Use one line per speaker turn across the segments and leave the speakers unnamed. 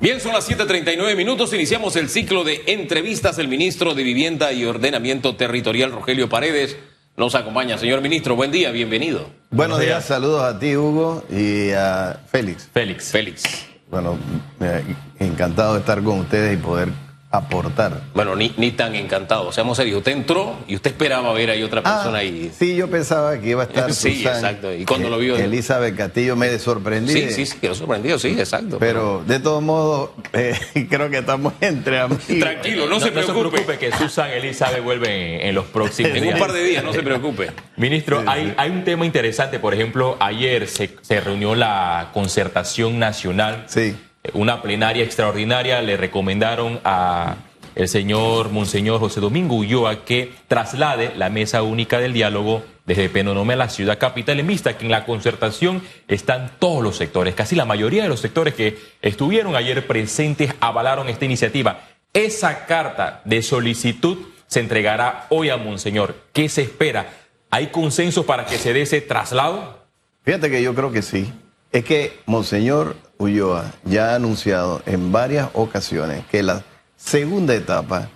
Bien, son las 7:39 minutos. Iniciamos el ciclo de entrevistas. El ministro de Vivienda y Ordenamiento Territorial, Rogelio Paredes, nos acompaña. Señor ministro, buen día, bienvenido.
Buenos días, saludos a ti, Hugo, y a Félix.
Félix. Félix.
Bueno, eh, encantado de estar con ustedes y poder aportar.
Bueno, ni, ni tan encantado, seamos serios. Usted entró y usted esperaba ver ahí otra persona
Ah,
ahí.
Sí, yo pensaba que iba a estar
Sí,
Susan,
exacto. ¿Y cuando
eh,
lo vio?
Elizabeth Castillo me sorprendí.
Sí, sí, sí, quedó sorprendido, sí, exacto.
Pero de todos modos, eh, creo que estamos entre amigos.
Tranquilo, no, se preocupe.
que Susan Elizabeth vuelve en, en los próximos
En un
días.
par de días, no se preocupe.
Ministro, hay, hay un tema interesante. Por ejemplo, ayer se, se reunió la concertación nacional.
Sí.
Una plenaria extraordinaria. Le recomendaron a el señor Monseñor José Domingo Ulloa que traslade la mesa única del diálogo desde Penonome a la ciudad capital en vista que en la concertación están todos los sectores, casi la mayoría de los sectores que estuvieron ayer presentes avalaron esta iniciativa. Esa carta de solicitud se entregará hoy a Monseñor. ¿Qué se espera? ¿Hay consenso para que se dé ese traslado?
Fíjate que yo creo que sí. Es que Monseñor Ulloa ya ha anunciado en varias ocasiones que la segunda etapa,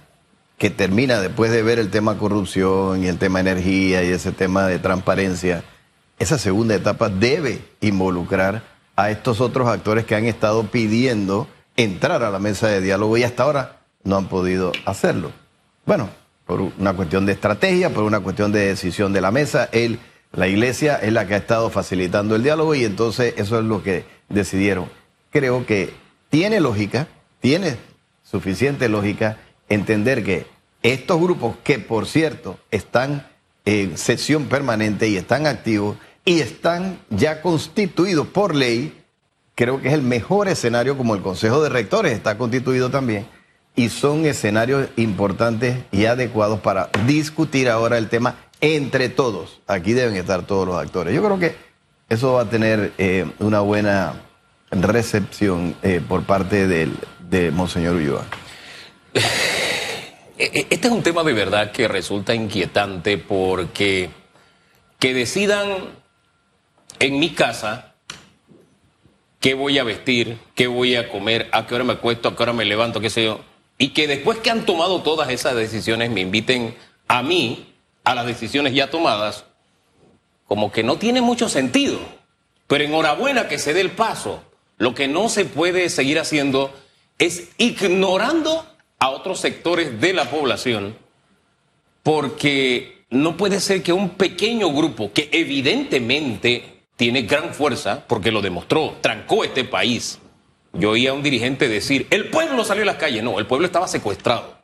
que termina después de ver el tema corrupción y el tema energía y ese tema de transparencia, esa segunda etapa debe involucrar a estos otros actores que han estado pidiendo entrar a la mesa de diálogo y hasta ahora no han podido hacerlo. Bueno, por una cuestión de estrategia, por una cuestión de decisión de la mesa, él, la iglesia es la que ha estado facilitando el diálogo y entonces eso es lo que decidieron. Creo que tiene lógica, tiene suficiente lógica entender que estos grupos que por cierto están en sesión permanente y están activos y están ya constituidos por ley, creo que es el mejor escenario como el Consejo de Rectores está constituido también y son escenarios importantes y adecuados para discutir ahora el tema entre todos. Aquí deben estar todos los actores. Yo creo que eso va a tener eh, una buena recepción eh, por parte del, de Monseñor Ulloa.
E- Este es un tema de verdad que resulta inquietante porque que decidan en mi casa qué voy a vestir, qué voy a comer, a qué hora me acuesto, a qué hora me levanto, qué sé yo, y que después que han tomado todas esas decisiones me inviten a mí a las decisiones ya tomadas, como que no tiene mucho sentido. Pero enhorabuena que se dé el paso. Lo que no se puede seguir haciendo es ignorando a otros sectores de la población, porque no puede ser que un pequeño grupo que evidentemente tiene gran fuerza, porque lo demostró, trancó este país. Yo oía a un dirigente decir, el pueblo salió a las calles. No, el pueblo estaba secuestrado.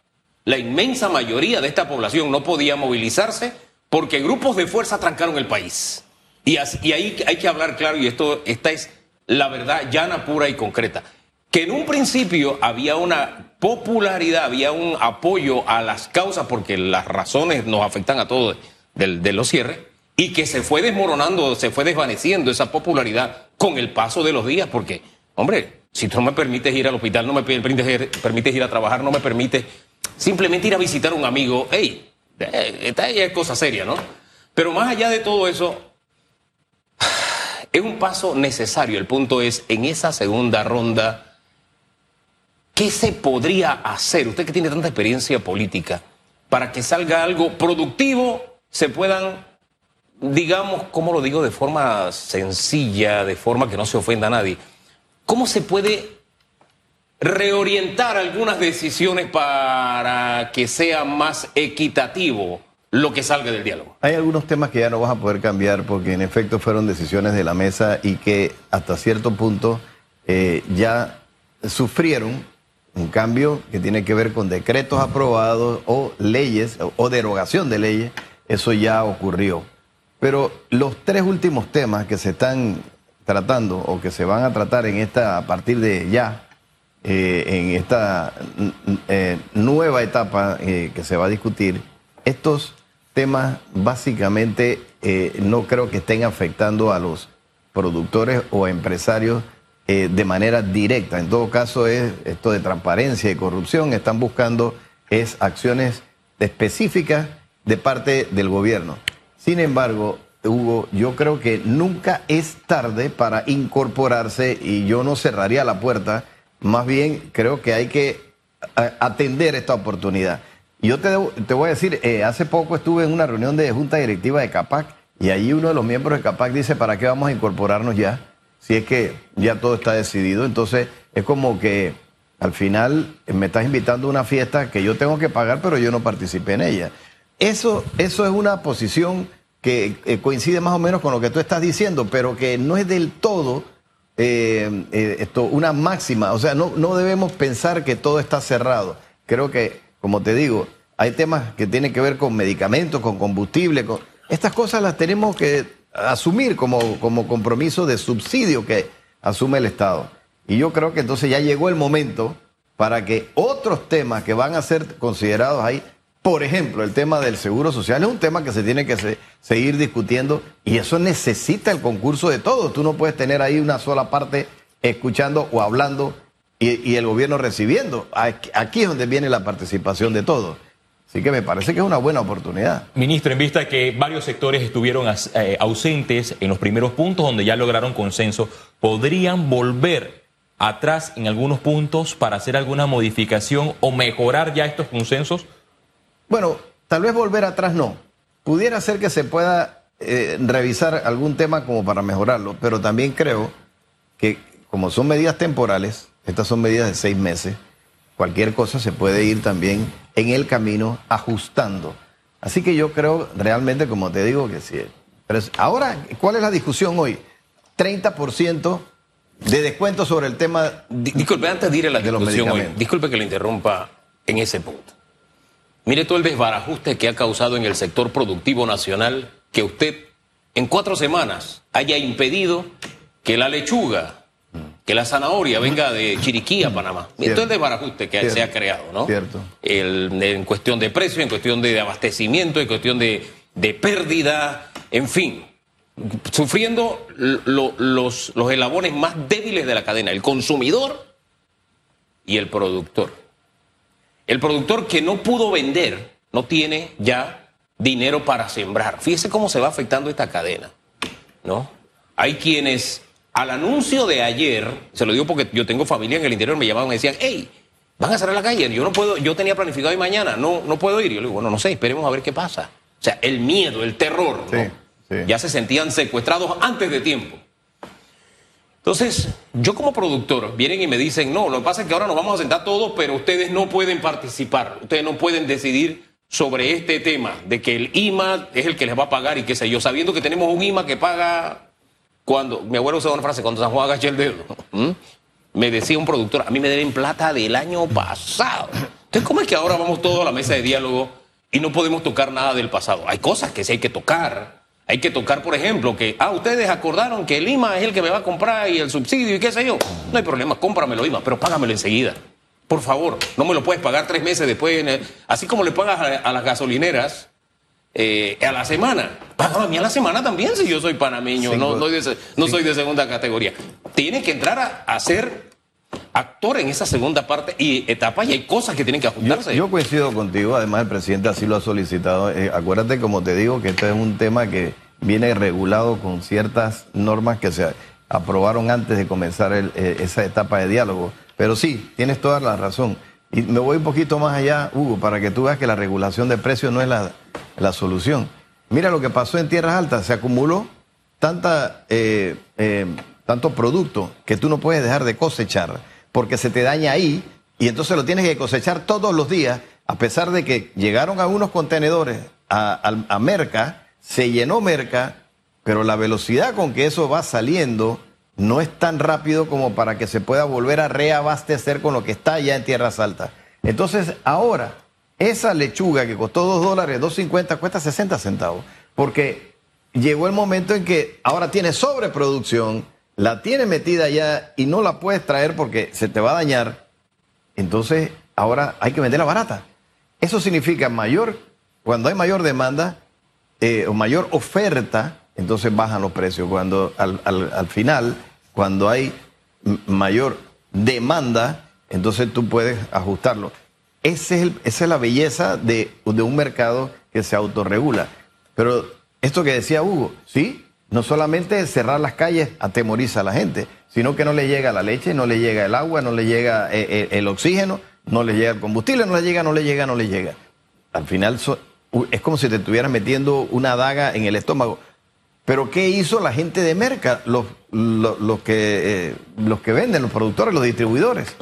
La inmensa mayoría de esta población no podía movilizarse porque grupos de fuerza trancaron el país. Y, ahí hay que hablar claro, y esto, esta es la verdad llana, pura y concreta, que en un principio había una popularidad, había un apoyo a las causas, porque las razones nos afectan a todos del- de, los cierres, y que se fue desmoronando, se fue desvaneciendo esa popularidad con el paso de los días, porque, hombre, si tú no me permites ir al hospital, no me permites ir, permites ir a trabajar, no me permites simplemente ir a visitar a un amigo, hey, eh, esta es cosa seria, ¿no? Pero más allá de todo eso, es un paso necesario. El punto es, en esa segunda ronda, ¿qué se podría hacer? Usted que tiene tanta experiencia política, para que salga algo productivo, se puedan, digamos, ¿cómo lo digo? De forma sencilla, de forma que no se ofenda a nadie. ¿Cómo se puede reorientar algunas decisiones para que sea más equitativo lo que salga del diálogo?
Hay algunos temas que ya no vas a poder cambiar porque en efecto fueron decisiones de la mesa y que hasta cierto punto eh, ya sufrieron un cambio que tiene que ver con decretos aprobados o leyes o, derogación de leyes. Eso ya ocurrió. Pero los tres últimos temas que se están tratando o que se van a tratar en esta a partir de ya eh, en esta mm, eh, nueva etapa eh, que se va a discutir, estos temas básicamente no creo que estén afectando a los productores o empresarios de manera directa. En todo caso es esto de transparencia y corrupción. Están buscando es acciones específicas de parte del gobierno. Sin embargo, Hugo, yo creo que nunca es tarde para incorporarse y yo no cerraría la puerta más bien creo que hay que a- atender esta oportunidad. Yo te, te voy a decir, eh, hace poco estuve en una reunión de junta directiva de CAPAC y allí uno de los miembros de CAPAC dice, ¿para qué vamos a incorporarnos ya? Si es que ya todo está decidido. Entonces es como que al final eh, me estás invitando a una fiesta que yo tengo que pagar, pero yo no participé en ella. Eso, eso es una posición que eh, coincide más o menos con lo que tú estás diciendo, pero que no es del todo eh, eh, esto, una máxima. O sea, no, no debemos pensar que todo está cerrado. Creo que, como te digo, hay temas que tienen que ver con medicamentos, con combustible. Con... Estas cosas las tenemos que asumir como, como compromiso de subsidio que asume el Estado. Y yo creo que entonces ya llegó el momento para que otros temas que van a ser considerados ahí, por ejemplo, el tema del seguro social es un tema que se tiene que se- seguir discutiendo y eso necesita el concurso de todos. Tú no puedes tener ahí una sola parte escuchando o hablando y, el gobierno recibiendo. Aquí, es donde viene la participación de todos. Así que me parece que es una buena oportunidad.
Ministro, en vista que varios sectores estuvieron eh, ausentes en los primeros puntos donde ya lograron consenso, ¿podrían volver atrás en algunos puntos para hacer alguna modificación o mejorar ya estos consensos?
Bueno, tal vez volver atrás no. Pudiera ser que se pueda eh, revisar algún tema como para mejorarlo, pero también creo que como son medidas temporales, estas son medidas de seis meses, cualquier cosa se puede ir también en el camino ajustando. Así que yo creo realmente, como te digo, que sí. Pero ahora, ¿cuál es la discusión hoy? 30% de descuento sobre el tema
Di- Disculpe, antes de ir a la discusión hoy, disculpe que le interrumpa en ese punto. Mire todo el desbarajuste que ha causado en el sector productivo nacional que usted en cuatro semanas haya impedido que la lechuga, que la zanahoria venga de Chiriquí a Panamá. Mire
Cierto.
todo el desbarajuste que
Cierto.
se ha creado, ¿no?
Cierto.
El- en cuestión de precio, en cuestión de abastecimiento, en cuestión de, de pérdida, en fin sufriendo lo- los, los eslabones más débiles de la cadena, el consumidor y el productor. El productor que no pudo vender no tiene ya dinero para sembrar. Fíjese cómo se va afectando esta cadena, ¿no? Hay quienes al anuncio de ayer, se lo digo porque yo tengo familia en el interior, me llamaban y me decían, hey, van a cerrar la calle, yo no puedo, yo tenía planificado ir mañana, no, no puedo ir. Yo le digo, bueno, no sé, esperemos a ver qué pasa. O sea, el miedo, el terror,
sí.
ya se sentían secuestrados antes de tiempo. Entonces, yo como productor, vienen y me dicen, no, lo que pasa es que ahora nos vamos a sentar todos, pero ustedes no pueden participar, ustedes no pueden decidir sobre este tema, de que el IMA es el que les va a pagar y qué sé yo, sabiendo que tenemos un IMA que paga cuando, mi abuelo usaba una frase, cuando San Juan agacha el dedo, ¿m? me decía un productor, a mí me deben plata del año pasado. Entonces, ¿cómo es que ahora vamos todos a la mesa de diálogo y no podemos tocar nada del pasado? Hay cosas que sí hay que tocar. Hay que tocar, por ejemplo, que, ah, ustedes acordaron que el IMA es el que me va a comprar y el subsidio y qué sé yo. No hay problema, cómpramelo IMA, pero págamelo enseguida. Por favor, no me lo puedes pagar tres meses después. en el- así como le pagas a, a las gasolineras eh, a la semana. Págame a mí a la semana también si yo soy panameño,
Cinco-
no, no, de se- no
sí.
soy de segunda categoría. Tiene que entrar a, ser actor en esa segunda parte y etapa y hay cosas que tienen que ajustarse.
yo coincido contigo, además el presidente así lo ha solicitado. Eh, acuérdate, como te digo, que este es un tema que viene regulado con ciertas normas que se aprobaron antes de comenzar el- eh, esa etapa de diálogo. Pero sí, tienes toda la razón. Y me voy un poquito más allá, Hugo, para que tú veas que la regulación de precios no es la, la solución. Mira lo que pasó en Tierras Altas, se acumuló tanta, eh, tanto producto que tú no puedes dejar de cosechar porque se te daña ahí y entonces lo tienes que cosechar todos los días, a pesar de que llegaron contenedores a, al- a Merca, se llenó Merca, pero la velocidad con que eso va saliendo no es tan rápido como para que se pueda volver a reabastecer con lo que está ya en Tierras Altas. Entonces, ahora, esa lechuga que costó 2 dólares, 2.50, cuesta 60 centavos, porque llegó el momento en que ahora tiene sobreproducción, la tiene metida ya y no la puedes traer porque se te va a dañar. Entonces, ahora hay que venderla barata. Eso significa mayor, cuando hay mayor demanda eh, o mayor oferta, entonces bajan los precios. Cuando al, al- al final, cuando hay mayor demanda, entonces tú puedes ajustarlo. Es esa es la belleza de, de un mercado que se autorregula. Pero esto que decía Hugo, sí, no solamente cerrar las calles atemoriza a la gente, sino que no le llega la leche, no le llega el agua, no le llega eh, eh, el oxígeno, no le llega el combustible, no le llega, no le llega, no le llega. Al final es como si te estuvieras metiendo una daga en el estómago. Pero ¿qué hizo la gente de Merca? Los, los, que, los que venden, los productores, los distribuidores.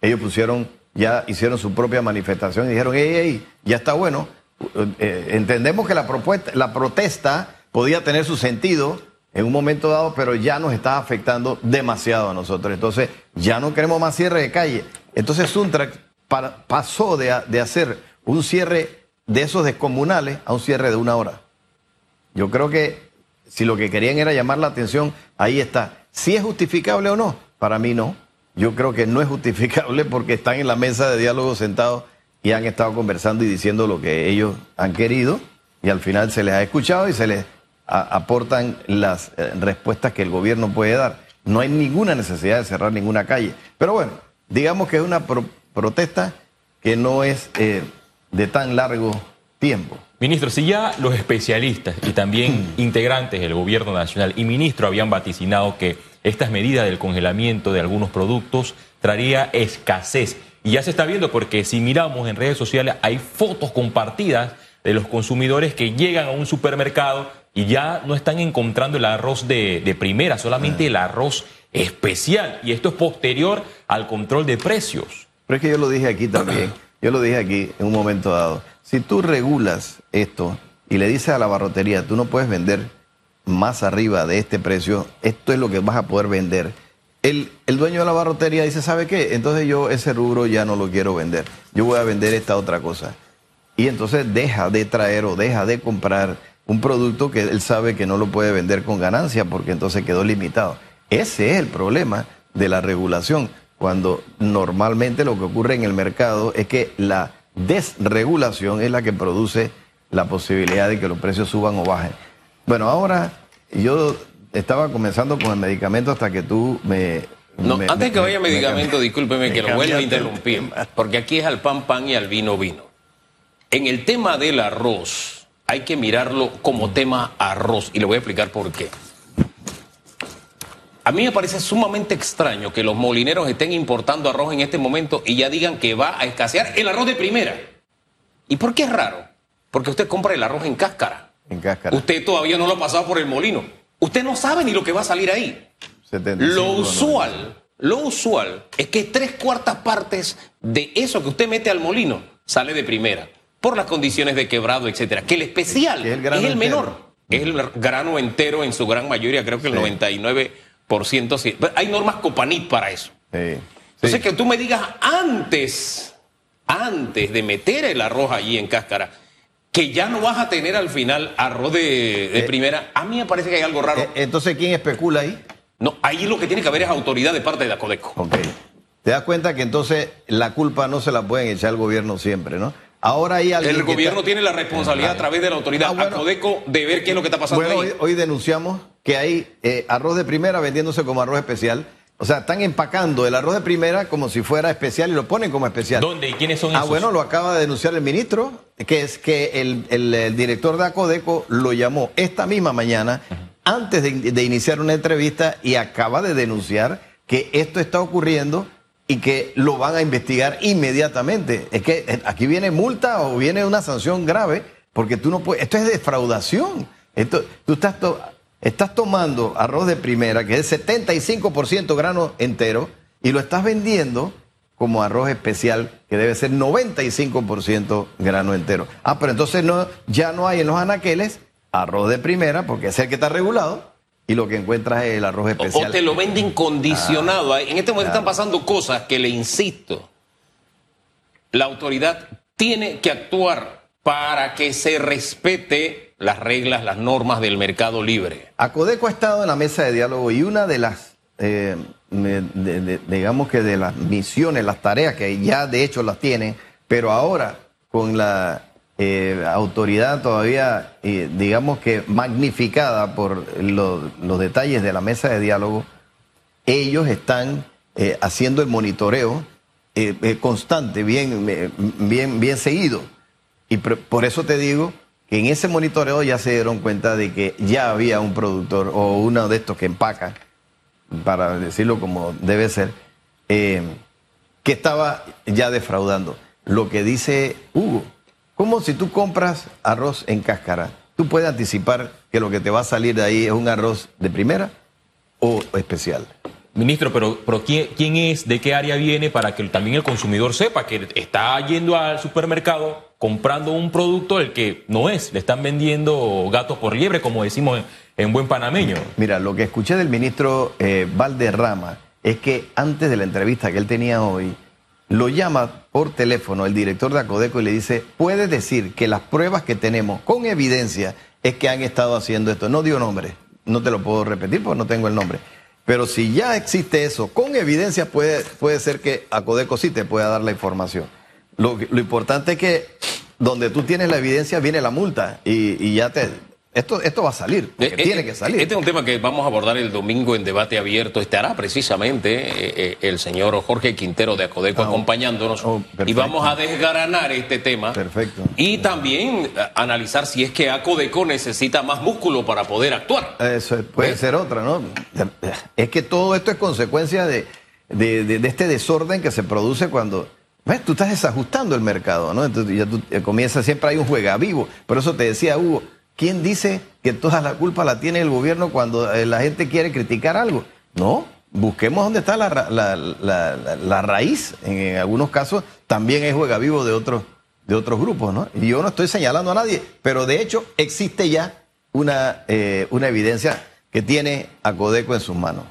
Ellos pusieron, ya hicieron su propia manifestación y dijeron, hey, hey, ya está bueno. entendemos que la, propuesta, la protesta podía tener su sentido en un momento dado, pero ya nos está afectando demasiado a nosotros. Entonces, ya no queremos más cierre de calle. Entonces, Suntrack pasó de, de hacer un cierre de esos descomunales a un cierre de una hora. Yo creo que si lo que querían era llamar la atención, ahí está. Si es justificable o no, para mí no. Yo creo que no es justificable porque están en la mesa de diálogo sentados y han estado conversando y diciendo lo que ellos han querido y al final se les ha escuchado y se les aportan las eh, respuestas que el gobierno puede dar. No hay ninguna necesidad de cerrar ninguna calle. Pero bueno, digamos que es una protesta que no es eh, de tan largo tiempo.
Ministro, si ya los especialistas y también integrantes del gobierno nacional y ministro habían vaticinado que estas medidas del congelamiento de algunos productos traería escasez, y ya se está viendo porque si miramos en redes sociales hay fotos compartidas de los consumidores que llegan a un supermercado y ya no están encontrando el arroz de, primera, solamente el arroz especial. Y esto es posterior al control de precios.
Pero es que yo lo dije aquí también, yo lo dije aquí en un momento dado. Si tú regulas esto y le dices a la barrotería, tú no puedes vender más arriba de este precio, esto es lo que vas a poder vender. El, el, dueño de la barrotería dice, ¿sabe qué? Entonces yo ese rubro ya no lo quiero vender. Yo voy a vender esta otra cosa. Y entonces deja de traer o deja de comprar un producto que él sabe que no lo puede vender con ganancia porque entonces quedó limitado. Ese es el problema de la regulación, cuando normalmente lo que ocurre en el mercado es que la desregulación es la que produce la posibilidad de que los precios suban o bajen. Bueno, ahora yo estaba comenzando con el medicamento hasta que tú me...
No, antes que vaya a medicamento, discúlpeme que lo vuelva a interrumpir, porque aquí es al pan pan y al vino vino. En el tema del arroz, hay que mirarlo como tema arroz y le voy a explicar por qué. A mí me parece sumamente extraño que los molineros estén importando arroz en este momento y ya digan que va a escasear el arroz de primera. ¿Y por qué es raro? Porque usted compra el arroz en cáscara.
En cáscara.
Usted todavía no lo ha pasado por el molino. Usted no sabe ni lo que va a salir ahí. lo usual, lo usual es que tres cuartas partes de eso que usted mete al molino sale de primera por las condiciones de quebrado, etcétera. Que el especial es el, menor, es el grano entero en su gran mayoría, creo que el 99%. Sí. Hay normas Copanit para eso. Entonces, que tú me digas antes, antes de meter el arroz allí en cáscara, que ya no vas a tener al final arroz de, eh, primera, a mí me parece que hay algo raro. Eh,
entonces, ¿quién especula ahí?
No, ahí lo que tiene que haber es autoridad de parte de la Codeco.
Ok. Te das cuenta que entonces la culpa no se la pueden echar al gobierno siempre, ¿no? Ahora hay alguien
El gobierno tiene la responsabilidad a través de la autoridad ah, Codeco de ver qué es lo que está pasando
bueno, Hoy, denunciamos que hay eh, arroz de primera vendiéndose como arroz especial. O sea, están empacando el arroz de primera como si fuera especial y lo ponen como especial.
¿Dónde y quiénes son
ah, esos? Ah, bueno, lo acaba de denunciar el ministro, que es que el, director de Acodeco lo llamó esta misma mañana, antes de iniciar una entrevista, y acaba de denunciar que esto está ocurriendo y que lo van a investigar inmediatamente. Es que eh, aquí viene multa o viene una sanción grave, porque tú no puedes, esto es defraudación. Esto, tú estás, estás tomando arroz de primera, que es 75% grano entero, y lo estás vendiendo como arroz especial, que debe ser 95% grano entero. Ah, pero entonces no, ya no hay en los anaqueles arroz de primera, porque es el que está regulado, y lo que encuentras es el arroz especial.
O te lo venden condicionado. en este momento están pasando cosas que le insisto. La autoridad tiene que actuar para que se respete las reglas, las normas del mercado libre.
Acodeco ha estado en la mesa de diálogo y una de las, eh, digamos que de las misiones, las tareas que ya de hecho las tienen, pero ahora con la eh, autoridad todavía, eh, digamos que magnificada por los detalles de la mesa de diálogo, ellos están eh, haciendo el monitoreo constante, bien, bien, bien seguido. Y por eso te digo que en ese monitoreo ya se dieron cuenta de que ya había un productor o uno de estos que empaca para decirlo como debe ser, eh, que estaba ya defraudando. Lo que dice Hugo, como si tú compras arroz en cáscara, tú puedes anticipar que lo que te va a salir de ahí es un arroz de primera o especial.
Ministro, pero, pero ¿quién, ¿quién es, de qué área viene para que también el consumidor sepa que está yendo al supermercado comprando un producto el que no es, le están vendiendo gato por liebre, como decimos en, en buen panameño?
Mira, lo que escuché del ministro eh, Valderrama es que antes de la entrevista que él tenía hoy, lo llama por teléfono el director de Acodeco y le dice, puede decir que las pruebas que tenemos con evidencia es que han estado haciendo esto. No dio nombre, no te lo puedo repetir porque no tengo el nombre. Pero si ya existe eso, con evidencia puede, puede ser que Acodeco sí te pueda dar la información. Lo, importante es que donde tú tienes la evidencia viene la multa y ya te, esto, esto va a salir, porque
Eh,
tiene
eh,
que salir.
Este es un tema que vamos a abordar el domingo en debate abierto. Estará precisamente eh, eh, el señor Jorge Quintero de Acodeco
Ah, oh.
acompañándonos.
Oh,
y vamos a desgranar este tema.
Perfecto.
Y también eh, analizar si es que Acodeco necesita más músculo para poder actuar.
Eso es- puede ser otra, ¿no? Es que todo esto es consecuencia de, de- de- de este desorden que se produce cuando, ¿ves? Tú estás desajustando el mercado, ¿no? Entonces ya tú eh, comienzas, siempre hay un juega vivo. Por eso te decía, Hugo, ¿quién dice que toda la culpa la tiene el gobierno cuando eh, la gente quiere criticar algo? No, busquemos dónde está la, la- la- la- raíz. En, algunos casos también hay juega vivo de otros, de otros grupos, ¿no? Y yo no estoy señalando a nadie, pero de hecho existe ya una, eh, una evidencia que tiene a Codeco en sus manos.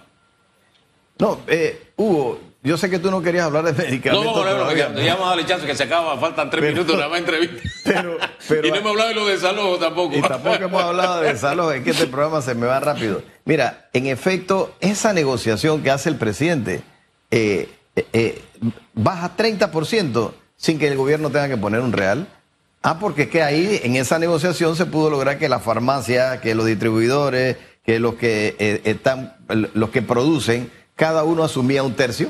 No, eh, Hugo, yo sé que tú no querías hablar de medicamentos.
no, no, no, ya, vamos a darle chance que se acaba, faltan tres
Pero-
minutos nada más entrevista.
pero- pero-
y no hemos hablado de lo de salud tampoco.
Y tampoco hemos hablado de salud, es que este programa se me va rápido. Mira, en efecto, esa negociación que hace el presidente eh, eh, eh, baja 30% sin que el gobierno tenga que poner un real. Ah, porque es que ahí en esa negociación se pudo lograr que las farmacias, que los distribuidores, que los que eh, están, los que producen, cada uno asumía un tercio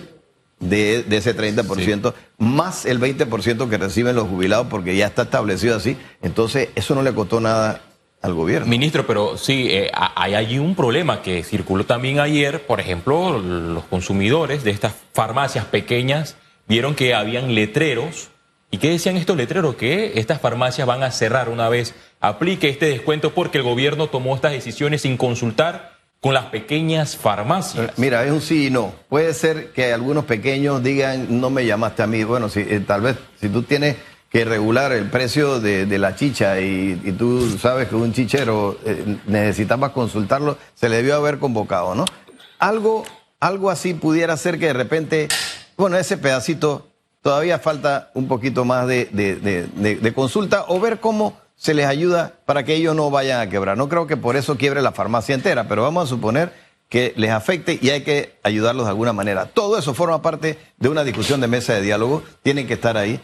de, de ese 30%, más el 20% que reciben los jubilados, porque ya está establecido así. Entonces, eso no le costó nada al gobierno.
Ministro, pero sí, eh, ha- hay allí un problema que circuló también ayer. Por ejemplo, los consumidores de estas farmacias pequeñas vieron que habían letreros. ¿Y qué decían estos letreros? Que estas farmacias van a cerrar una vez aplique este descuento porque el gobierno tomó estas decisiones sin consultar con las pequeñas farmacias.
Mira, es un sí y no. Puede ser que algunos pequeños digan, no me llamaste a mí. Bueno, si, eh, tal vez si tú tienes que regular el precio de, la chicha y, tú sabes que un chichero eh, necesitabas consultarlo, se le debió haber convocado, ¿no? Algo, algo así pudiera ser que de repente, bueno, ese pedacito todavía falta un poquito más de consulta o ver cómo se les ayuda para que ellos no vayan a quebrar. No creo que por eso quiebre la farmacia entera, pero vamos a suponer que les afecte y hay que ayudarlos de alguna manera. Todo eso forma parte de una discusión de mesa de diálogo, tienen que estar ahí.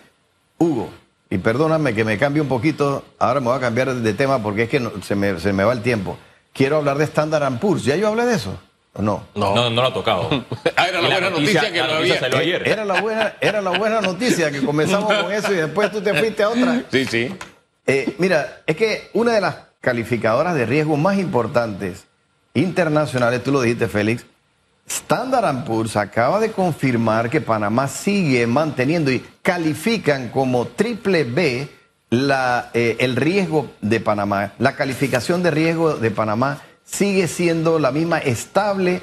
Hugo, y perdóname que me cambie un poquito, ahora me voy a cambiar de tema porque es que no- se, me, se me va el tiempo. Quiero hablar de Standard Poor's, ¿ya yo hablé de eso? ¿O no?
No, no, lo ha tocado.
Ah, era la buena noticia que
la
no
noticia
había.
salió ayer.
Era la buena, era la buena noticia que comenzamos con eso y después tú te fuiste a otra.
Sí, sí.
Eh, mira, es que una de las calificadoras de riesgo más importantes internacionales, tú lo dijiste, Félix, Standard Poor's acaba de confirmar que Panamá sigue manteniendo y califican como triple B eh, el riesgo de Panamá. La calificación de riesgo de Panamá sigue siendo la misma estable,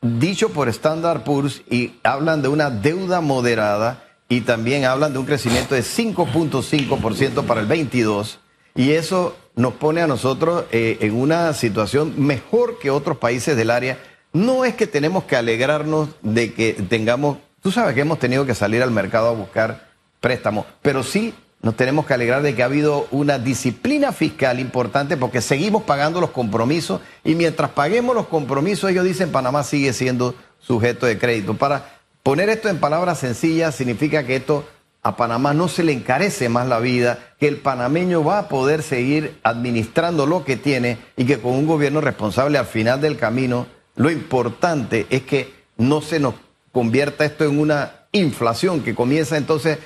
dicho por Standard Poor's, y hablan de una deuda moderada y también hablan de un crecimiento de 5.5% para el 22. Y eso nos pone a nosotros eh, en una situación mejor que otros países del área. No es que tenemos que alegrarnos de que tengamos, tú sabes que hemos tenido que salir al mercado a buscar préstamos, pero sí nos tenemos que alegrar de que ha habido una disciplina fiscal importante porque seguimos pagando los compromisos y mientras paguemos los compromisos ellos dicen Panamá sigue siendo sujeto de crédito. Para poner esto en palabras sencillas significa que esto a Panamá no se le encarece más la vida, que el panameño va a poder seguir administrando lo que tiene y que con un gobierno responsable al final del camino, lo importante es que no se nos convierta esto en una inflación que comienza entonces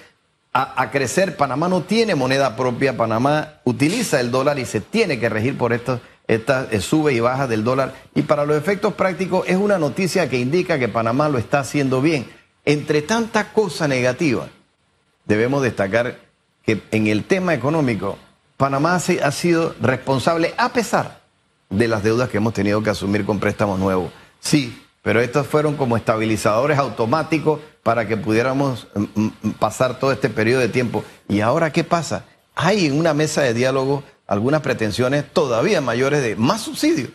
a, crecer. Panamá no tiene moneda propia, Panamá utiliza el dólar y se tiene que regir por estos, esta eh, sube y baja del dólar. Y para los efectos prácticos es una noticia que indica que Panamá lo está haciendo bien. Entre tanta cosa negativa, debemos destacar que en el tema económico, Panamá ha sido responsable a pesar de las deudas que hemos tenido que asumir con préstamos nuevos. Sí, pero estos fueron como estabilizadores automáticos para que pudiéramos mm, mm, pasar todo este periodo de tiempo. ¿Y ahora qué pasa? Hay una mesa de diálogo algunas pretensiones todavía mayores de más subsidios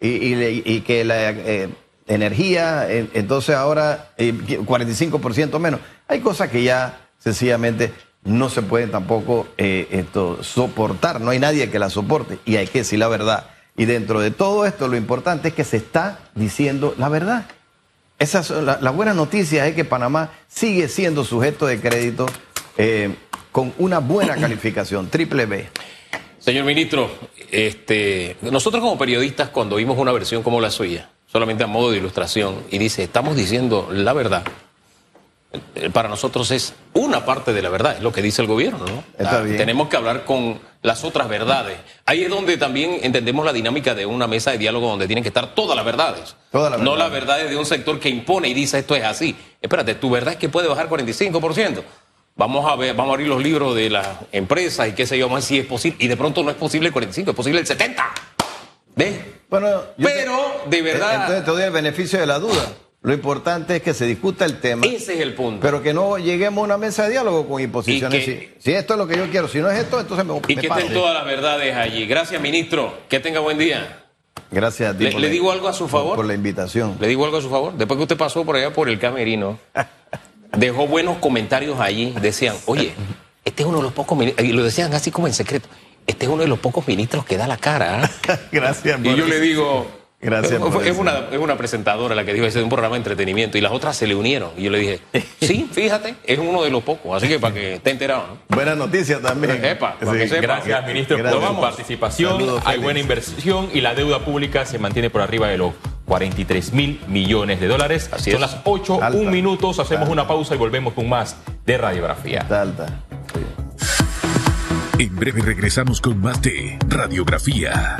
y, que la eh, energía, entonces ahora 45% eh, menos. Hay cosas que ya sencillamente no se pueden tampoco eh, esto, soportar, no hay nadie que la soporte y hay que decir la verdad. Y dentro de todo esto lo importante es que se está diciendo la verdad. Esa, la, la buena noticia es que Panamá sigue siendo sujeto de crédito eh, con una buena calificación, triple B.
Señor ministro, este, nosotros como periodistas cuando vimos una versión como la suya, solamente a modo de ilustración, y dice, estamos diciendo la verdad, para nosotros es una parte de la verdad, es lo que dice el gobierno, ¿no? Ah, tenemos que hablar con las otras verdades. Ahí es donde también entendemos la dinámica de una mesa de diálogo donde tienen que estar todas las verdades. No las verdades de un sector que impone y dice esto es así. Espérate, tu verdad es que puede bajar 45%. Vamos a ver, vamos a abrir los libros de las empresas y qué sé yo, más si es posible. Y de pronto no es posible el 45, es posible el 70. ¿Ves?
Bueno,
pero de verdad.
Entonces te doy el beneficio de la duda. Lo importante es que se discuta el tema.
Ese es el punto.
Pero que no lleguemos a una mesa de diálogo con imposiciones. si, esto es lo que yo quiero, si no es esto, entonces me
Y que estén todas las verdades allí. Gracias, ministro. Que tenga buen día.
Gracias a ti.
¿Le, digo algo a su favor?
Por, la invitación.
Le digo algo a su favor. Después que usted pasó por allá por el camerino, dejó buenos comentarios allí. Decían, oye, este es uno de los pocos ministros, y lo decían así como en secreto, este es uno de los pocos ministros que da la cara.
¿ah?". Gracias.
Y yo le digo,
Gracias.
es, una, es una presentadora la que dijo, ese es un programa de entretenimiento y las otras se le unieron. Y yo le dije, sí, fíjate, es uno de los pocos, así que para que esté enterado.
Buena noticia también.
Gracias, ministro, por su participación. Hay buena inversión y la deuda pública se mantiene por arriba de los 43 mil millones de dólares. Así Son las 8, un minutos, hacemos una pausa y volvemos con más de radiografía.
Alta.
En breve regresamos con más de radiografía.